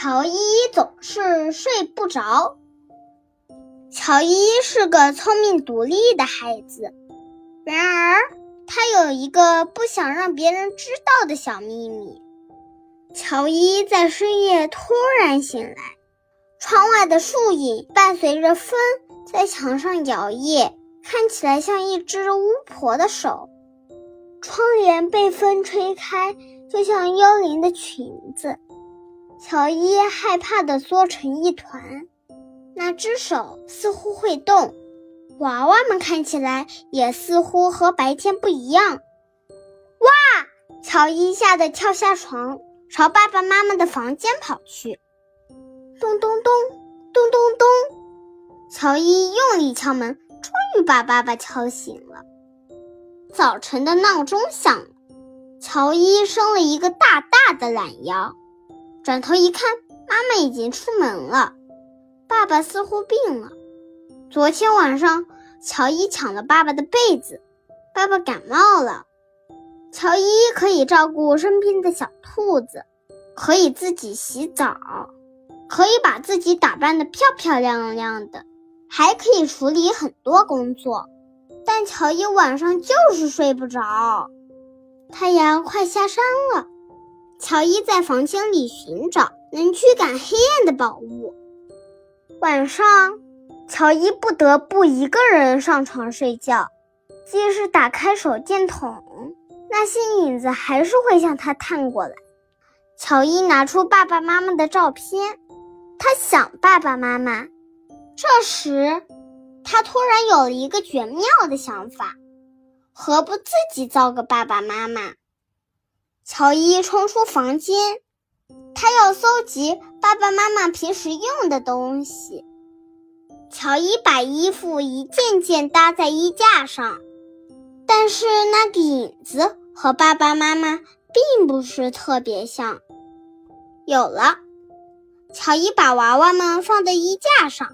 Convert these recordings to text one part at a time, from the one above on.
乔伊总是睡不着。乔伊是个聪明独立的孩子，然而他有一个不想让别人知道的小秘密。乔伊在深夜突然醒来，窗外的树影伴随着风在墙上摇曳，看起来像一只巫婆的手。窗帘被风吹开，就像幽灵的裙子。乔伊害怕地缩成一团，那只手似乎会动，娃娃们看起来也似乎和白天不一样。哇！乔伊吓得跳下床，朝爸爸妈妈的房间跑去。咚咚咚，咚咚咚！乔伊用力敲门，终于把爸爸敲醒了。早晨的闹钟响了，乔伊伸了一个大大的懒腰。转头一看，妈妈已经出门了。爸爸似乎病了。昨天晚上，乔伊抢了爸爸的被子，爸爸感冒了。乔伊可以照顾生病的小兔子，可以自己洗澡，可以把自己打扮得漂漂亮亮的，还可以处理很多工作。但乔伊晚上就是睡不着。太阳快下山了。乔伊在房间里寻找能驱赶黑暗的宝物。晚上，乔伊不得不一个人上床睡觉。即使打开手电筒，那些影子还是会向他探过来。乔伊拿出爸爸妈妈的照片，他想爸爸妈妈。这时，他突然有了一个绝妙的想法：何不自己造个爸爸妈妈？乔伊冲出房间，他要搜集爸爸妈妈平时用的东西。乔伊把衣服一件件搭在衣架上，但是那个影子和爸爸妈妈并不是特别像。有了，乔伊把娃娃们放在衣架上，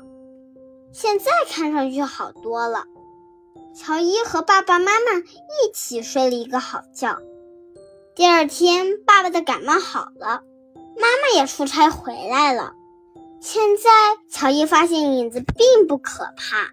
现在看上去好多了。乔伊和爸爸妈妈一起睡了一个好觉。第二天，爸爸的感冒好了，妈妈也出差回来了。现在，乔伊发现影子并不可怕。